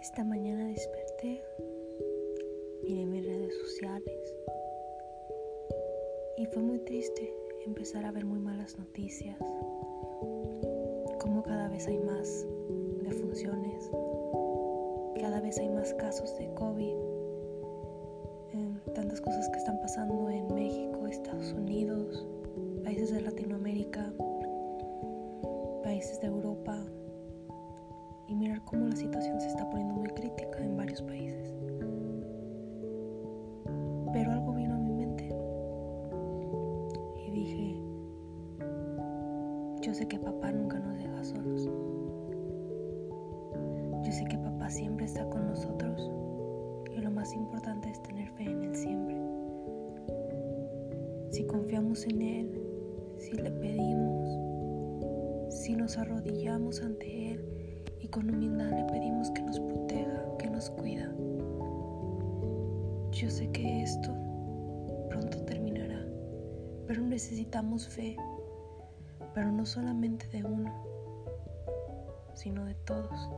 Esta mañana desperté, miré mis redes sociales y fue muy triste empezar a ver muy malas noticias, como cada vez hay más defunciones, cada vez hay más casos de COVID, em, tantas cosas que están pasando en México, Estados Unidos, países de Latinoamérica, países de Europa, y mirar cómo la situación se está poniendo muy crítica en varios países. Pero algo vino a mi mente y dije, yo sé que papá nunca nos deja solos. Yo sé que papá siempre está con nosotros y lo más importante es tener fe en él siempre. Si confiamos en él, si le pedimos, si nos arrodillamos ante él con humildad le pedimos que nos proteja, que nos cuida. Yo sé que esto pronto terminará, pero necesitamos fe, pero no solamente de uno, sino de todos.